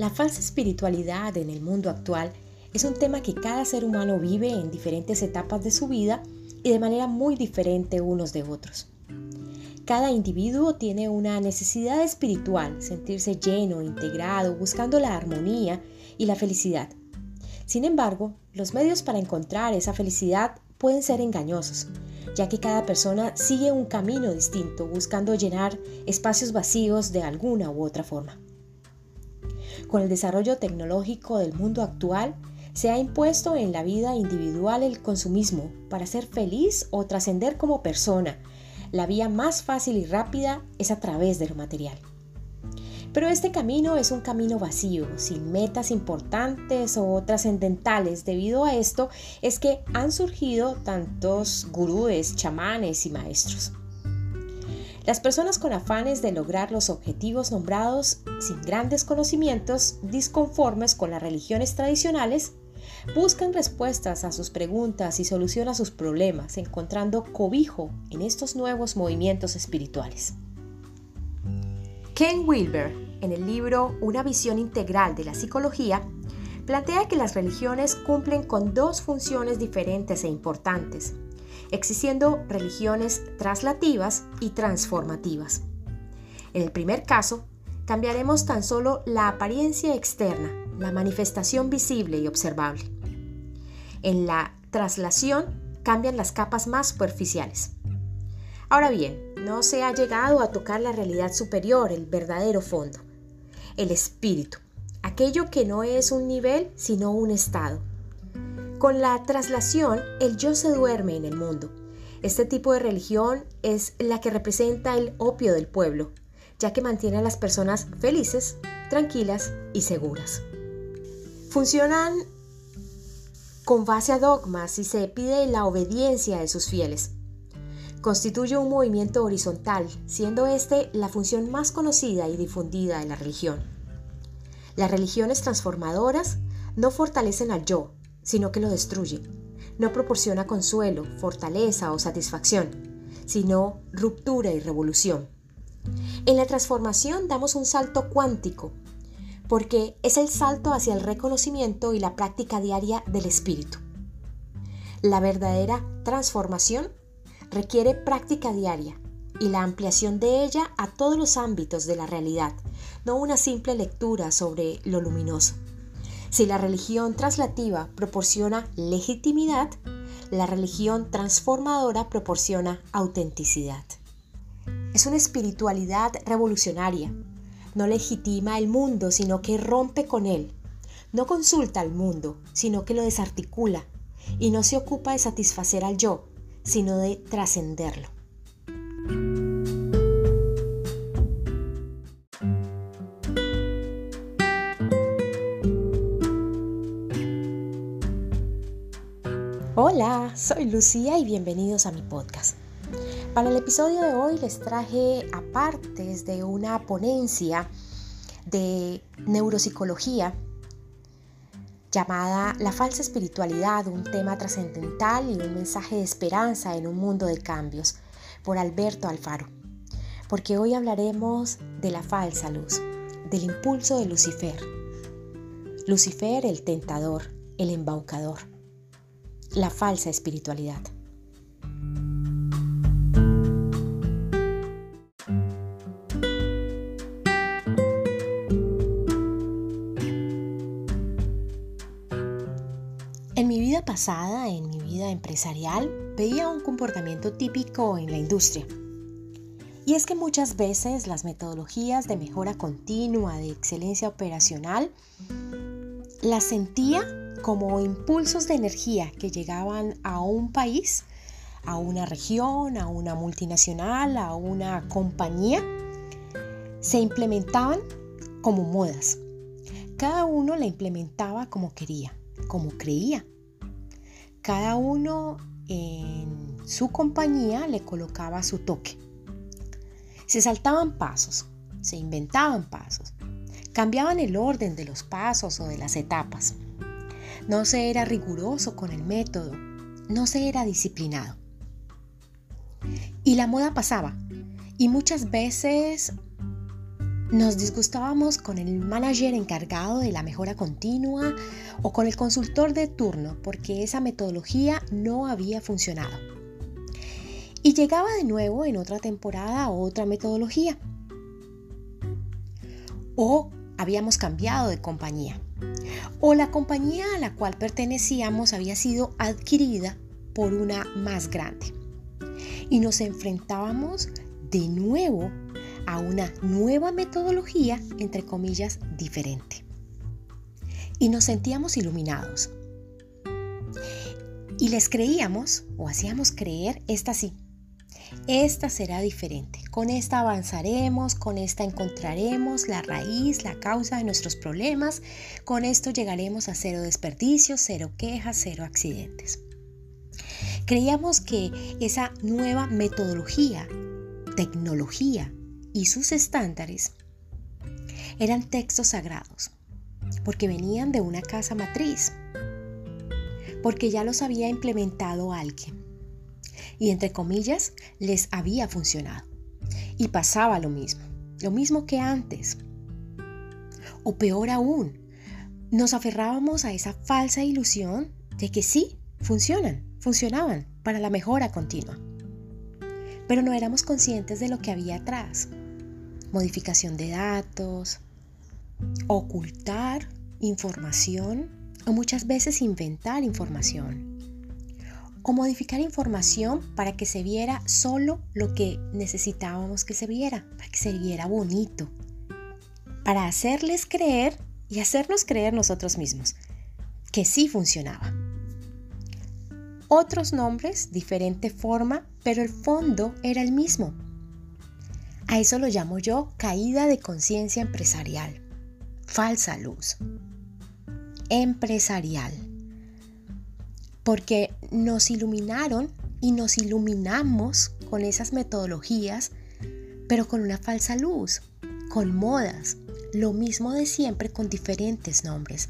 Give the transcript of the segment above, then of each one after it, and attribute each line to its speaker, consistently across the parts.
Speaker 1: La falsa espiritualidad en el mundo actual es un tema que cada ser humano vive en diferentes etapas de su vida y de manera muy diferente unos de otros. Cada individuo tiene una necesidad espiritual, sentirse lleno, integrado, buscando la armonía y la felicidad. Sin embargo, los medios para encontrar esa felicidad pueden ser engañosos, ya que cada persona sigue un camino distinto buscando llenar espacios vacíos de alguna u otra forma. Con el desarrollo tecnológico del mundo actual, se ha impuesto en la vida individual el consumismo para ser feliz o trascender como persona. La vía más fácil y rápida es a través de lo material. Pero este camino es un camino vacío, sin metas importantes o trascendentales. Debido a esto es que han surgido tantos gurúes, chamanes y maestros. Las personas con afanes de lograr los objetivos nombrados sin grandes conocimientos, disconformes con las religiones tradicionales, buscan respuestas a sus preguntas y solución a sus problemas, encontrando cobijo en estos nuevos movimientos espirituales. Ken Wilber, en el libro Una visión integral de la psicología, plantea que las religiones cumplen con dos funciones diferentes e importantes, existiendo religiones traslativas y transformativas. En el primer caso, cambiaremos tan solo la apariencia externa, la manifestación visible y observable. En la traslación cambian las capas más superficiales. Ahora bien, no se ha llegado a tocar la realidad superior, el verdadero fondo, el espíritu, aquello que no es un nivel sino un estado, con la traslación, el yo se duerme en el mundo. Este tipo de religión es la que representa el opio del pueblo, ya que mantiene a las personas felices, tranquilas y seguras. Funcionan con base a dogmas y se pide la obediencia de sus fieles. Constituye un movimiento horizontal, siendo este la función más conocida y difundida de la religión. Las religiones transformadoras no fortalecen al yo, sino que lo destruye. No proporciona consuelo, fortaleza o satisfacción, sino ruptura y revolución. En la transformación damos un salto cuántico, porque es el salto hacia el reconocimiento y la práctica diaria del espíritu. La verdadera transformación requiere práctica diaria y la ampliación de ella a todos los ámbitos de la realidad, no una simple lectura sobre lo luminoso. Si la religión traslativa proporciona legitimidad, la religión transformadora proporciona autenticidad. Es una espiritualidad revolucionaria. No legitima el mundo, sino que rompe con él. No consulta al mundo, sino que lo desarticula. Y no se ocupa de satisfacer al yo, sino de trascenderlo. Hola, soy Lucía y bienvenidos a mi podcast. Para el episodio de hoy les traje apartes de una ponencia de neuropsicología llamada La falsa espiritualidad, un tema trascendental y un mensaje de esperanza en un mundo de cambios, por Alberto Alfaro. Porque hoy hablaremos de la falsa luz, del impulso de Lucifer. Lucifer el tentador, el embaucador la falsa espiritualidad. En mi vida pasada, en mi vida empresarial, veía un comportamiento típico en la industria. Y es que muchas veces las metodologías de mejora continua, de excelencia operacional, las sentía como impulsos de energía que llegaban a un país, a una región, a una multinacional, a una compañía, se implementaban como modas. Cada uno la implementaba como quería, como creía. Cada uno en su compañía le colocaba su toque. Se saltaban pasos, se inventaban pasos, cambiaban el orden de los pasos o de las etapas. No se era riguroso con el método, no se era disciplinado. Y la moda pasaba. Y muchas veces nos disgustábamos con el manager encargado de la mejora continua o con el consultor de turno porque esa metodología no había funcionado. Y llegaba de nuevo en otra temporada otra metodología. O habíamos cambiado de compañía. O la compañía a la cual pertenecíamos había sido adquirida por una más grande. Y nos enfrentábamos de nuevo a una nueva metodología, entre comillas, diferente. Y nos sentíamos iluminados. Y les creíamos, o hacíamos creer, esta sí, esta será diferente. Con esta avanzaremos, con esta encontraremos la raíz, la causa de nuestros problemas. Con esto llegaremos a cero desperdicios, cero quejas, cero accidentes. Creíamos que esa nueva metodología, tecnología, y sus estándares eran textos sagrados, porque venían de una casa matriz, porque ya los había implementado alguien y entre comillas les había funcionado. Y pasaba lo mismo, lo mismo que antes. O peor aún, nos aferrábamos a esa falsa ilusión de que sí, funcionan, funcionaban para la mejora continua. Pero no éramos conscientes de lo que había atrás modificación de datos, ocultar información o muchas veces inventar información o modificar información para que se viera solo lo que necesitábamos que se viera, para que se viera bonito, para hacerles creer y hacernos creer nosotros mismos que sí funcionaba. Otros nombres, diferente forma, pero el fondo era el mismo. A eso lo llamo yo caída de conciencia empresarial. Falsa luz. Empresarial. Porque nos iluminaron y nos iluminamos con esas metodologías, pero con una falsa luz, con modas, lo mismo de siempre con diferentes nombres.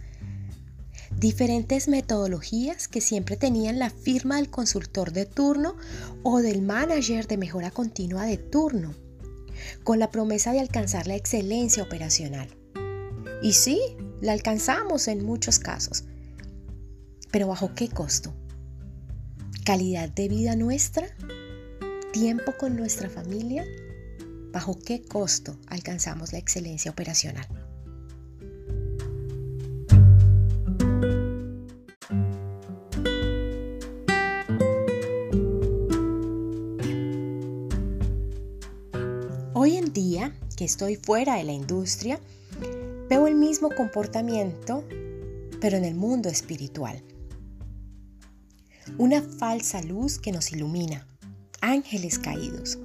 Speaker 1: Diferentes metodologías que siempre tenían la firma del consultor de turno o del manager de mejora continua de turno con la promesa de alcanzar la excelencia operacional. Y sí, la alcanzamos en muchos casos. Pero ¿bajo qué costo? ¿Calidad de vida nuestra? ¿Tiempo con nuestra familia? ¿Bajo qué costo alcanzamos la excelencia operacional? Hoy en día, que estoy fuera de la industria, veo el mismo comportamiento, pero en el mundo espiritual. Una falsa luz que nos ilumina, ángeles caídos,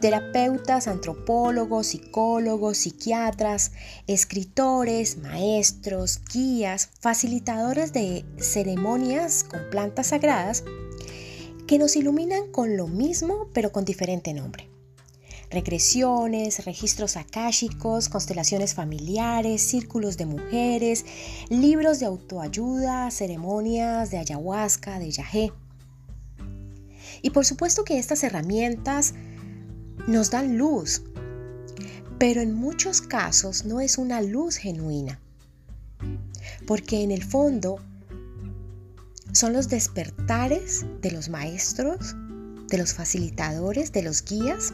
Speaker 1: terapeutas, antropólogos, psicólogos, psiquiatras, escritores, maestros, guías, facilitadores de ceremonias con plantas sagradas que nos iluminan con lo mismo pero con diferente nombre regresiones, registros akáshicos, constelaciones familiares, círculos de mujeres, libros de autoayuda, ceremonias de ayahuasca, de yagé. Y por supuesto que estas herramientas nos dan luz, pero en muchos casos no es una luz genuina, porque en el fondo son los despertares de los maestros, de los facilitadores, de los guías,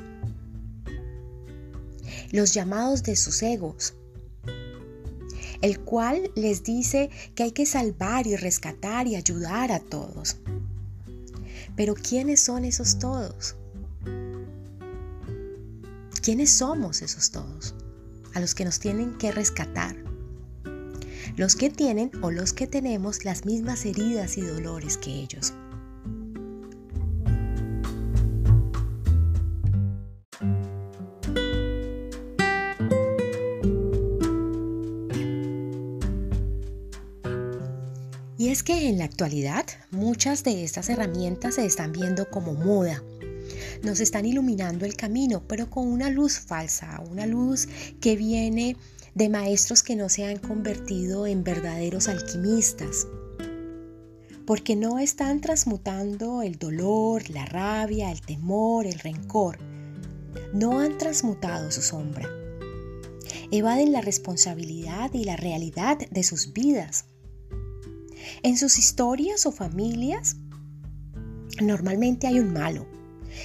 Speaker 1: los llamados de sus egos, el cual les dice que hay que salvar y rescatar y ayudar a todos. Pero ¿quiénes son esos todos? ¿Quiénes somos esos todos? A los que nos tienen que rescatar. Los que tienen o los que tenemos las mismas heridas y dolores que ellos. Es que en la actualidad muchas de estas herramientas se están viendo como moda. Nos están iluminando el camino, pero con una luz falsa, una luz que viene de maestros que no se han convertido en verdaderos alquimistas. Porque no están transmutando el dolor, la rabia, el temor, el rencor. No han transmutado su sombra. evaden la responsabilidad y la realidad de sus vidas. En sus historias o familias, normalmente hay un malo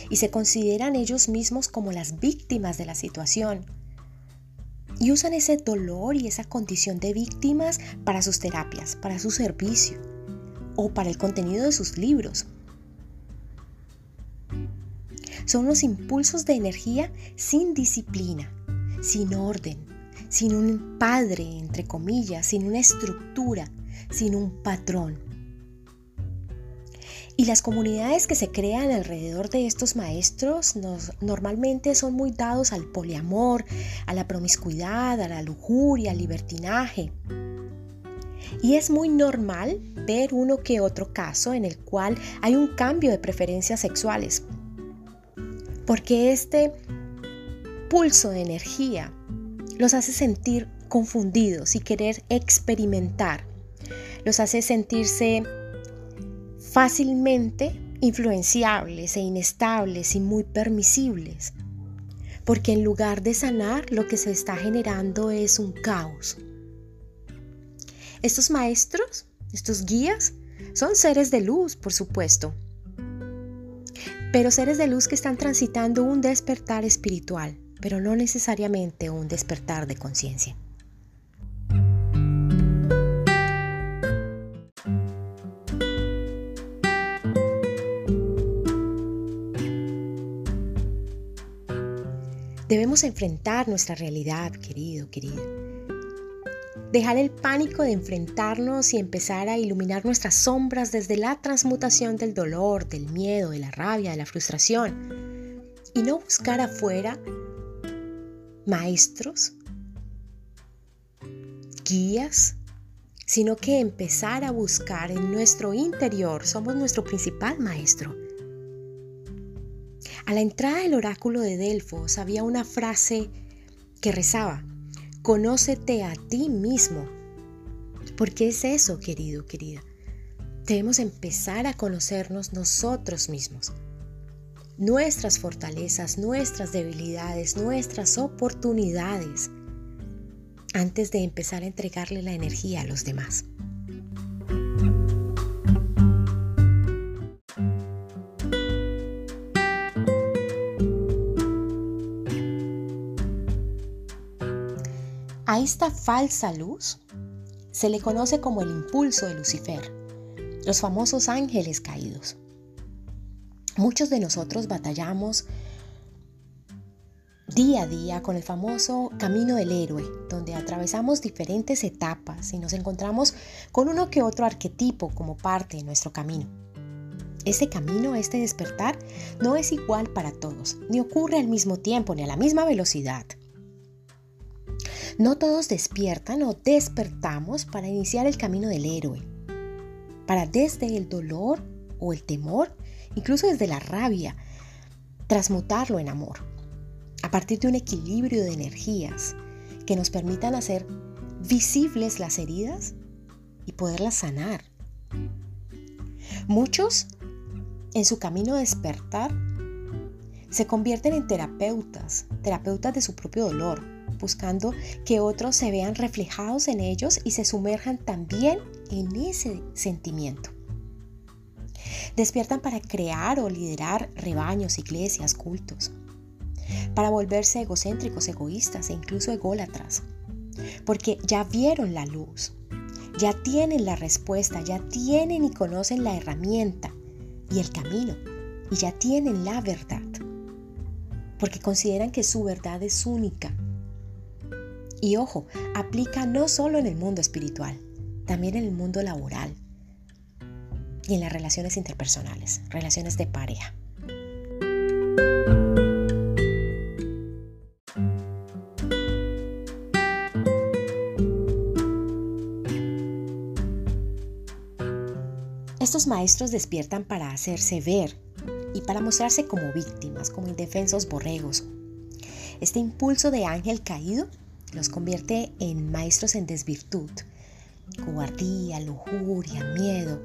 Speaker 1: y se consideran ellos mismos como las víctimas de la situación. Y usan ese dolor y esa condición de víctimas para sus terapias, para su servicio o para el contenido de sus libros. Son los impulsos de energía sin disciplina, sin orden, sin un padre, entre comillas, sin una estructura, sin un patrón. Y las comunidades que se crean alrededor de estos maestros normalmente son muy dados al poliamor, a la promiscuidad, a la lujuria, al libertinaje. Y es muy normal ver uno que otro caso en el cual hay un cambio de preferencias sexuales. Porque este pulso de energía los hace sentir confundidos y querer experimentar. Los hace sentirse fácilmente influenciables e inestables y muy permisibles. Porque en lugar de sanar, lo que se está generando es un caos. Estos maestros, estos guías, son seres de luz, por supuesto, pero seres de luz que están transitando un despertar espiritual, pero no necesariamente un despertar de conciencia. Debemos enfrentar nuestra realidad, querido, querida. Dejar el pánico de enfrentarnos y empezar a iluminar nuestras sombras desde la transmutación del dolor, del miedo, de la rabia, de la frustración. Y no buscar afuera maestros, guías, sino que empezar a buscar en nuestro interior. Somos nuestro principal maestro. A la entrada del oráculo de Delfos había una frase que rezaba, conócete a ti mismo. ¿Por qué es eso, querido, querida? Debemos empezar a conocernos nosotros mismos. Nuestras fortalezas, nuestras debilidades, nuestras oportunidades, antes de empezar a entregarle la energía a los demás. Esta falsa luz se le conoce como el impulso de Lucifer, los famosos ángeles caídos. Muchos de nosotros batallamos día a día con el famoso camino del héroe, donde atravesamos diferentes etapas y nos encontramos con uno que otro arquetipo como parte de nuestro camino. Este camino, este despertar, no es igual para todos, ni ocurre al mismo tiempo, ni a la misma velocidad. No todos despiertan o despertamos para iniciar el camino del héroe, para desde el dolor o el temor, incluso desde la rabia, transmutarlo en amor, a partir de un equilibrio de energías que nos permitan hacer visibles las heridas y poderlas sanar. Muchos, en su camino de despertar, se convierten en terapeutas, terapeutas de su propio dolor, buscando que otros se vean reflejados en ellos y se sumerjan también en ese sentimiento. Despiertan para crear o liderar rebaños, iglesias, cultos, para volverse egocéntricos, egoístas e incluso ególatras, porque ya vieron la luz, ya tienen la respuesta, ya tienen y conocen la herramienta y el camino, y ya tienen la verdad, porque consideran que su verdad es única y ojo, aplica no solo en el mundo espiritual, también en el mundo laboral y en las relaciones interpersonales, relaciones de pareja. Estos maestros despiertan para hacerse ver y para mostrarse como víctimas, como indefensos borregos. Este impulso de ángel caído los convierte en maestros en desvirtud. Cobardía, lujuria, miedo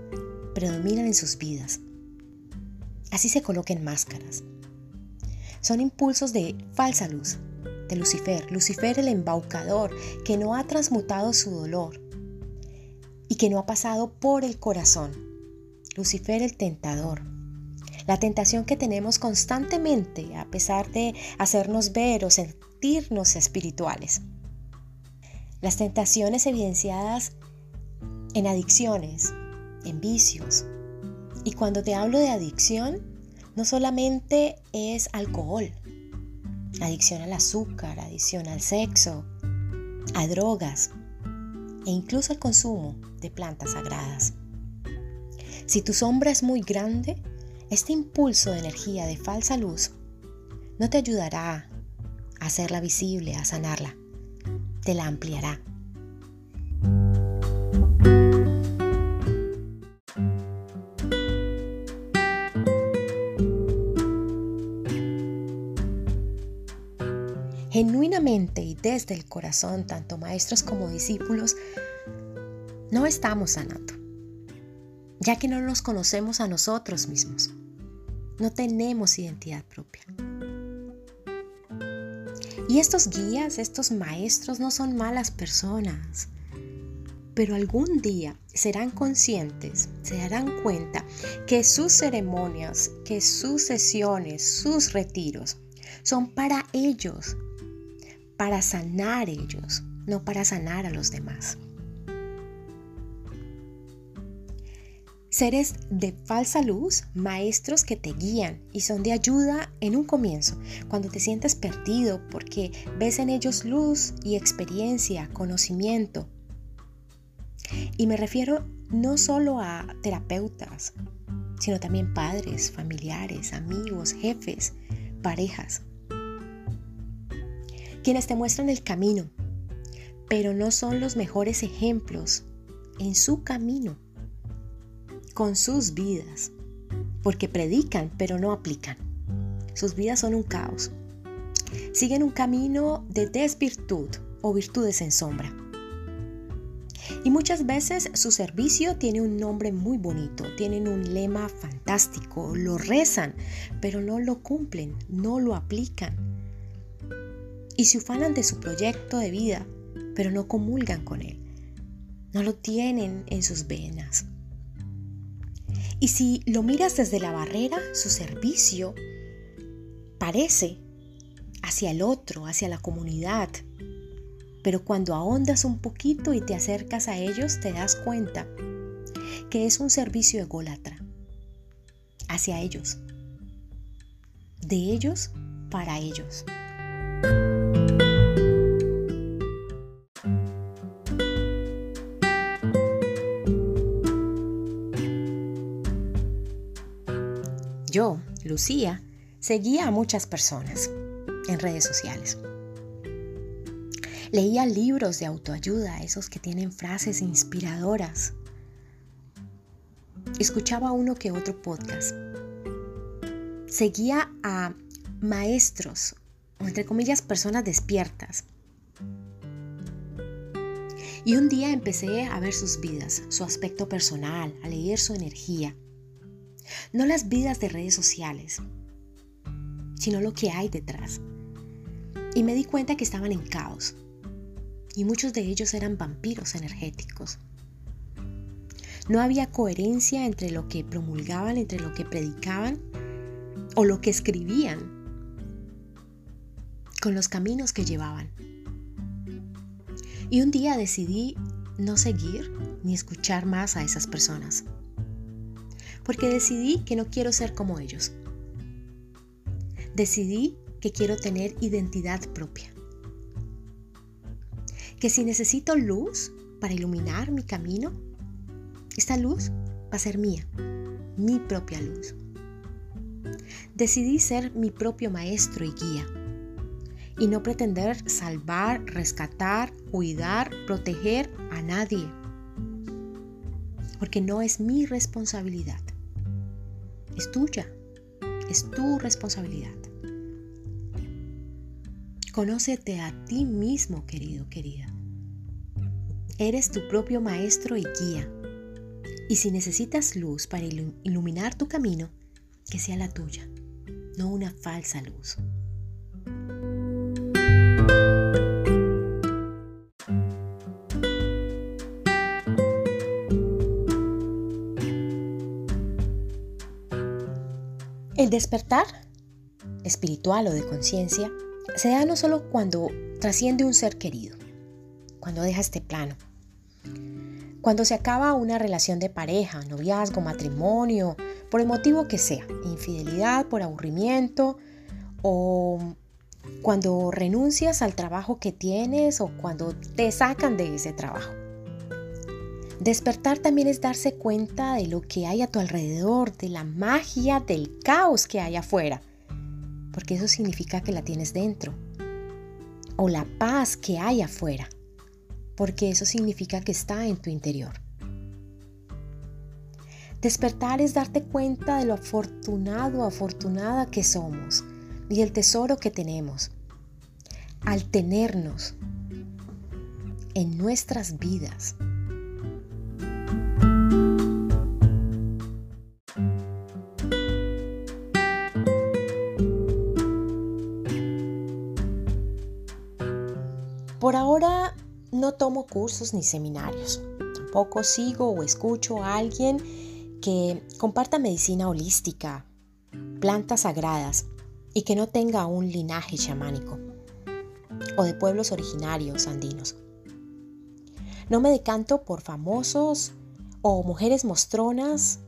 Speaker 1: predominan en sus vidas. Así se coloquen máscaras. Son impulsos de falsa luz, de Lucifer, Lucifer el embaucador, que no ha transmutado su dolor y que no ha pasado por el corazón. Lucifer el tentador. La tentación que tenemos constantemente a pesar de hacernos ver o sentirnos espirituales. Las tentaciones evidenciadas en adicciones, en vicios. Y cuando te hablo de adicción, no solamente es alcohol, adicción al azúcar, adicción al sexo, a drogas e incluso al consumo de plantas sagradas. Si tu sombra es muy grande, este impulso de energía de falsa luz no te ayudará hacerla visible, a sanarla te la ampliará. Genuinamente y desde el corazón, tanto maestros como discípulos, no estamos sanando, ya que no nos conocemos a nosotros mismos. No tenemos identidad propia. Y estos guías, estos maestros no son malas personas, pero algún día serán conscientes, se darán cuenta que sus ceremonias, que sus sesiones, sus retiros son para ellos, para sanar ellos, no para sanar a los demás. Seres de falsa luz, maestros que te guían y son de ayuda en un comienzo, cuando te sientes perdido porque ves en ellos luz y experiencia, conocimiento. Y me refiero no solo a terapeutas, sino también padres, familiares, amigos, jefes, parejas, quienes te muestran el camino, pero no son los mejores ejemplos en su camino con sus vidas, porque predican pero no aplican. Sus vidas son un caos. Siguen un camino de desvirtud o virtudes en sombra. Y muchas veces su servicio tiene un nombre muy bonito, tienen un lema fantástico, lo rezan, pero no lo cumplen, no lo aplican. Y se ufanan de su proyecto de vida, pero no comulgan con él. No lo tienen en sus venas. Y si lo miras desde la barrera, su servicio parece hacia el otro, hacia la comunidad. Pero cuando ahondas un poquito y te acercas a ellos, te das cuenta que es un servicio ególatra hacia ellos. De ellos para ellos. Lucía, seguía a muchas personas en redes sociales. Leía libros de autoayuda, esos que tienen frases inspiradoras. Escuchaba uno que otro podcast. Seguía a maestros, o entre comillas, personas despiertas. Y un día empecé a ver sus vidas, su aspecto personal, a leer su energía no las vidas de redes sociales, sino lo que hay detrás. Y me di cuenta que estaban en caos. Y muchos de ellos eran vampiros energéticos. No había coherencia entre lo que promulgaban, entre lo que predicaban o lo que escribían con los caminos que llevaban. Y un día decidí no seguir ni escuchar más a esas personas porque decidí que no quiero ser como ellos. Decidí que quiero tener identidad propia. Que si necesito luz para iluminar mi camino, esta luz va a ser mía, mi propia luz. Decidí ser mi propio maestro y guía y no pretender salvar, rescatar, cuidar, proteger a nadie, porque no es mi responsabilidad es tuya, es tu responsabilidad. Conócete a ti mismo, querido, querida. Eres tu propio maestro y guía. Y si necesitas luz para iluminar tu camino, que sea la tuya, no una falsa luz. Despertar espiritual o de conciencia se da no solo cuando trasciende un ser querido, cuando deja este plano, cuando se acaba una relación de pareja, noviazgo, matrimonio, por el motivo que sea, infidelidad, por aburrimiento o cuando renuncias al trabajo que tienes o cuando te sacan de ese trabajo. Despertar también es darse cuenta de lo que hay a tu alrededor, de la magia, del caos que hay afuera, porque eso significa que la tienes dentro. O la paz que hay afuera, porque eso significa que está en tu interior. Despertar es darte cuenta de lo afortunado o afortunada que somos y el tesoro que tenemos al tenernos en nuestras vidas. No tomo cursos ni seminarios. Tampoco sigo o escucho a alguien que comparta medicina holística, plantas sagradas y que no tenga un linaje chamánico o de pueblos originarios andinos. No me decanto por famosos o mujeres mostronas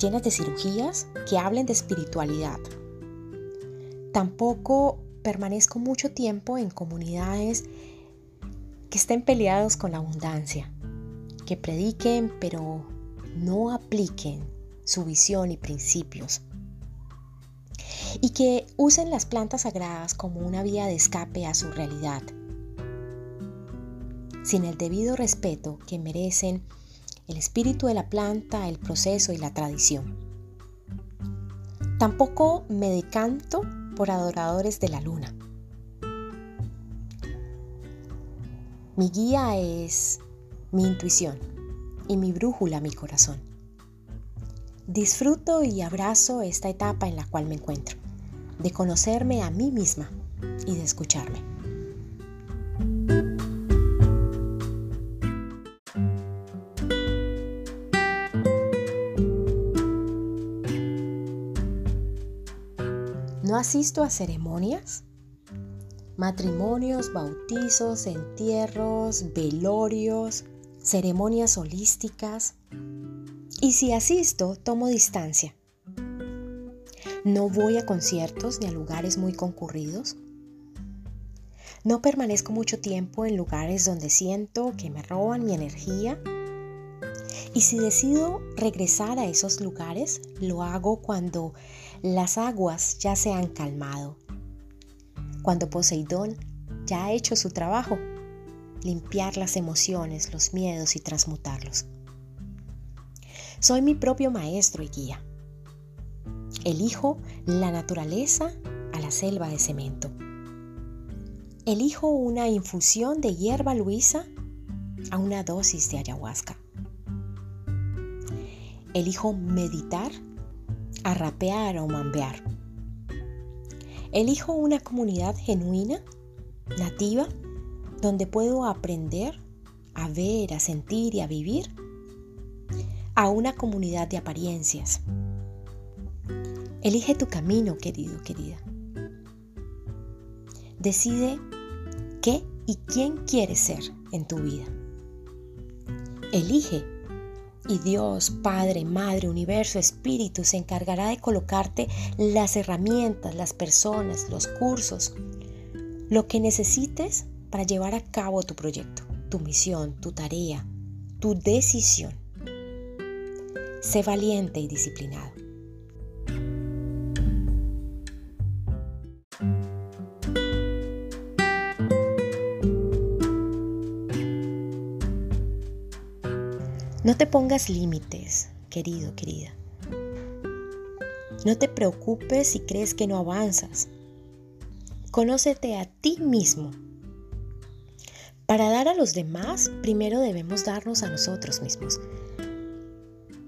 Speaker 1: llenas de cirugías que hablen de espiritualidad. Tampoco permanezco mucho tiempo en comunidades que estén peleados con la abundancia, que prediquen pero no apliquen su visión y principios y que usen las plantas sagradas como una vía de escape a su realidad, sin el debido respeto que merecen el espíritu de la planta, el proceso y la tradición. Tampoco me decanto por adoradores de la luna. Mi guía es mi intuición y mi brújula mi corazón. Disfruto y abrazo esta etapa en la cual me encuentro, de conocerme a mí misma y de escucharme. No asisto a ceremonias, matrimonios, bautizos, entierros, velorios, ceremonias holísticas, y si asisto, tomo distancia. No voy a conciertos ni a lugares muy concurridos. No permanezco mucho tiempo en lugares donde siento que me roban mi energía. Y si decido regresar a esos lugares, lo hago cuando las aguas ya se han calmado. Cuando Poseidón ya ha hecho su trabajo, limpiar las emociones, los miedos y transmutarlos. Soy mi propio maestro y guía. Elijo la naturaleza a la selva de cemento. Elijo una infusión de hierba luisa a una dosis de ayahuasca. Elijo meditar a rapear o mambear. Elijo una comunidad genuina, nativa, donde puedo aprender a ver, a sentir y a vivir a una comunidad de apariencias. Elige tu camino, querido, querida. Decide qué y quién quieres ser en tu vida. Elige y Dios, Padre, Madre, Universo, Espíritu se encargará de colocarte las herramientas, las personas, los cursos, lo que necesites para llevar a cabo tu proyecto, tu misión, tu tarea, tu decisión. Sé valiente y disciplinado. No te pongas límites, querido, querida. No te preocupes si crees que no avanzas. Conócete a ti mismo. Para dar a los demás, primero debemos darnos a nosotros mismos.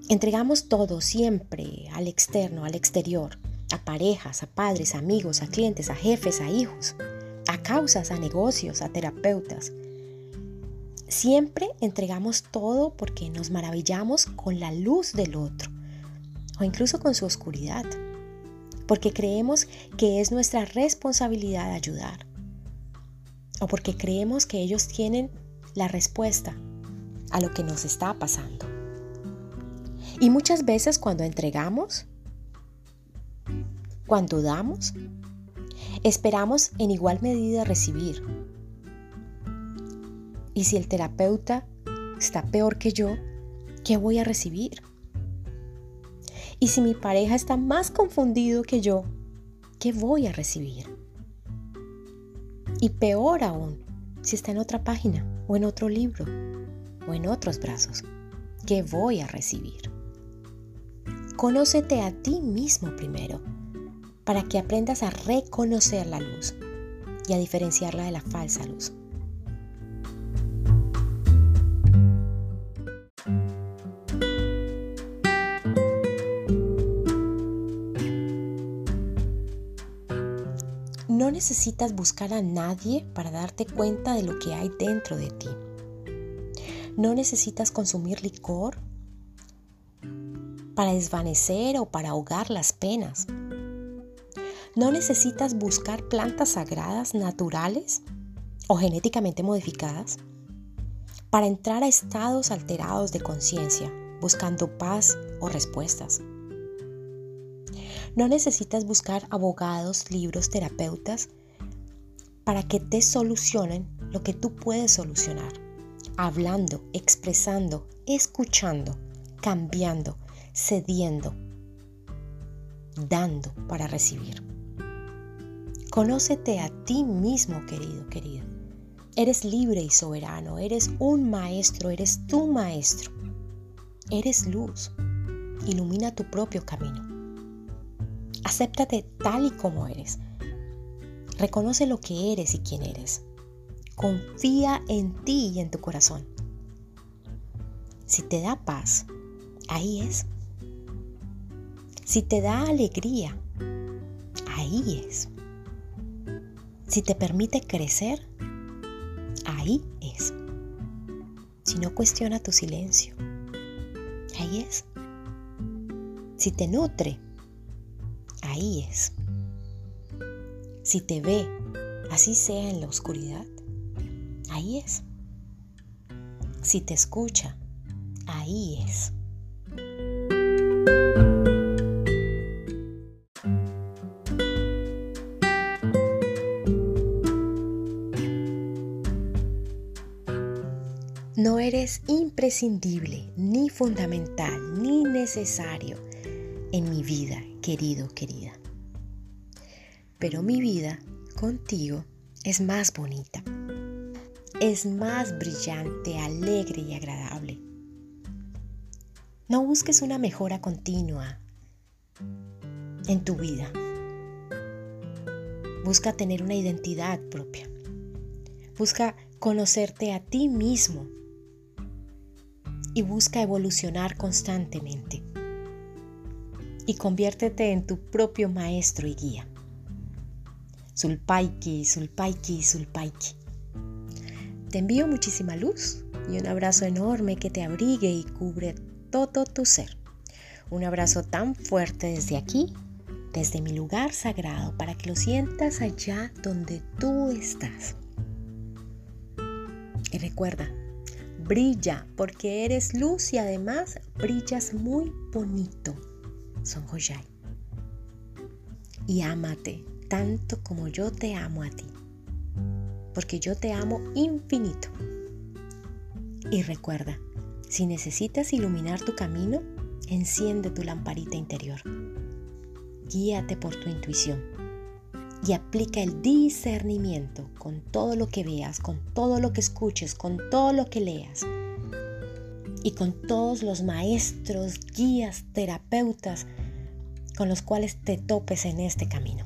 Speaker 1: Entregamos todo siempre al externo, al exterior, a parejas, a padres, amigos, a clientes, a jefes, a hijos, a causas, a negocios, a terapeutas. Siempre entregamos todo porque nos maravillamos con la luz del otro o incluso con su oscuridad. porque creemos que es nuestra responsabilidad ayudar o porque creemos que ellos tienen la respuesta a lo que nos está pasando. Y muchas veces cuando entregamos, cuando damos, esperamos en igual medida recibir. Y si el terapeuta está peor que yo, ¿qué voy a recibir? Y si mi pareja está más confundido que yo, ¿qué voy a recibir? Y peor aún, si está en otra página o en otro libro o en otros brazos, ¿qué voy a recibir? Conócete a ti mismo primero para que aprendas a reconocer la luz y a diferenciarla de la falsa luz. Necesitas buscar a nadie para darte cuenta de lo que hay dentro de ti. No necesitas consumir licor para desvanecer o para ahogar las penas. No necesitas buscar plantas sagradas naturales o genéticamente modificadas para entrar a estados alterados de conciencia, buscando paz o respuestas. No necesitas buscar abogados, libros, terapeutas para que te solucionen lo que tú puedes solucionar. Hablando, expresando, escuchando, cambiando, cediendo, dando para recibir. Conócete a ti mismo, querido, querida. Eres libre y soberano, eres un maestro, eres tu maestro. Eres luz. Ilumina tu propio camino. Acéptate tal y como eres. Reconoce lo que eres y quién eres. Confía en ti y en tu corazón. Si te da paz, ahí es. Si te da alegría, ahí es. Si te permite crecer, ahí es. Si no cuestiona tu silencio, ahí es. Si te nutre, ahí es. Si te ve, así sea en la oscuridad, ahí es. Si te escucha, ahí es. No eres imprescindible, ni fundamental, ni necesario en mi vida, querido, querida. Pero mi vida contigo es más bonita, es más brillante, alegre y agradable. No busques una mejora continua en tu vida. Busca tener una identidad propia. Busca conocerte a ti mismo y busca evolucionar constantemente. Y conviértete en tu propio maestro y guía. Sulpaiki, Sulpaiki, Sulpaiki. Te envío muchísima luz y un abrazo enorme que te abrigue y cubre todo tu ser. Un abrazo tan fuerte desde aquí, desde mi lugar sagrado, para que lo sientas allá donde tú estás. Y recuerda, brilla porque eres luz y además brillas muy bonito. Son Joyai. Y ámate tanto como yo te amo a ti. Porque yo te amo infinito. Y recuerda, si necesitas iluminar tu camino, enciende tu lamparita interior. Guíate por tu intuición y aplica el discernimiento con todo lo que veas, con todo lo que escuches, con todo lo que leas y con todos los maestros, guías, terapeutas con los cuales te topes en este camino.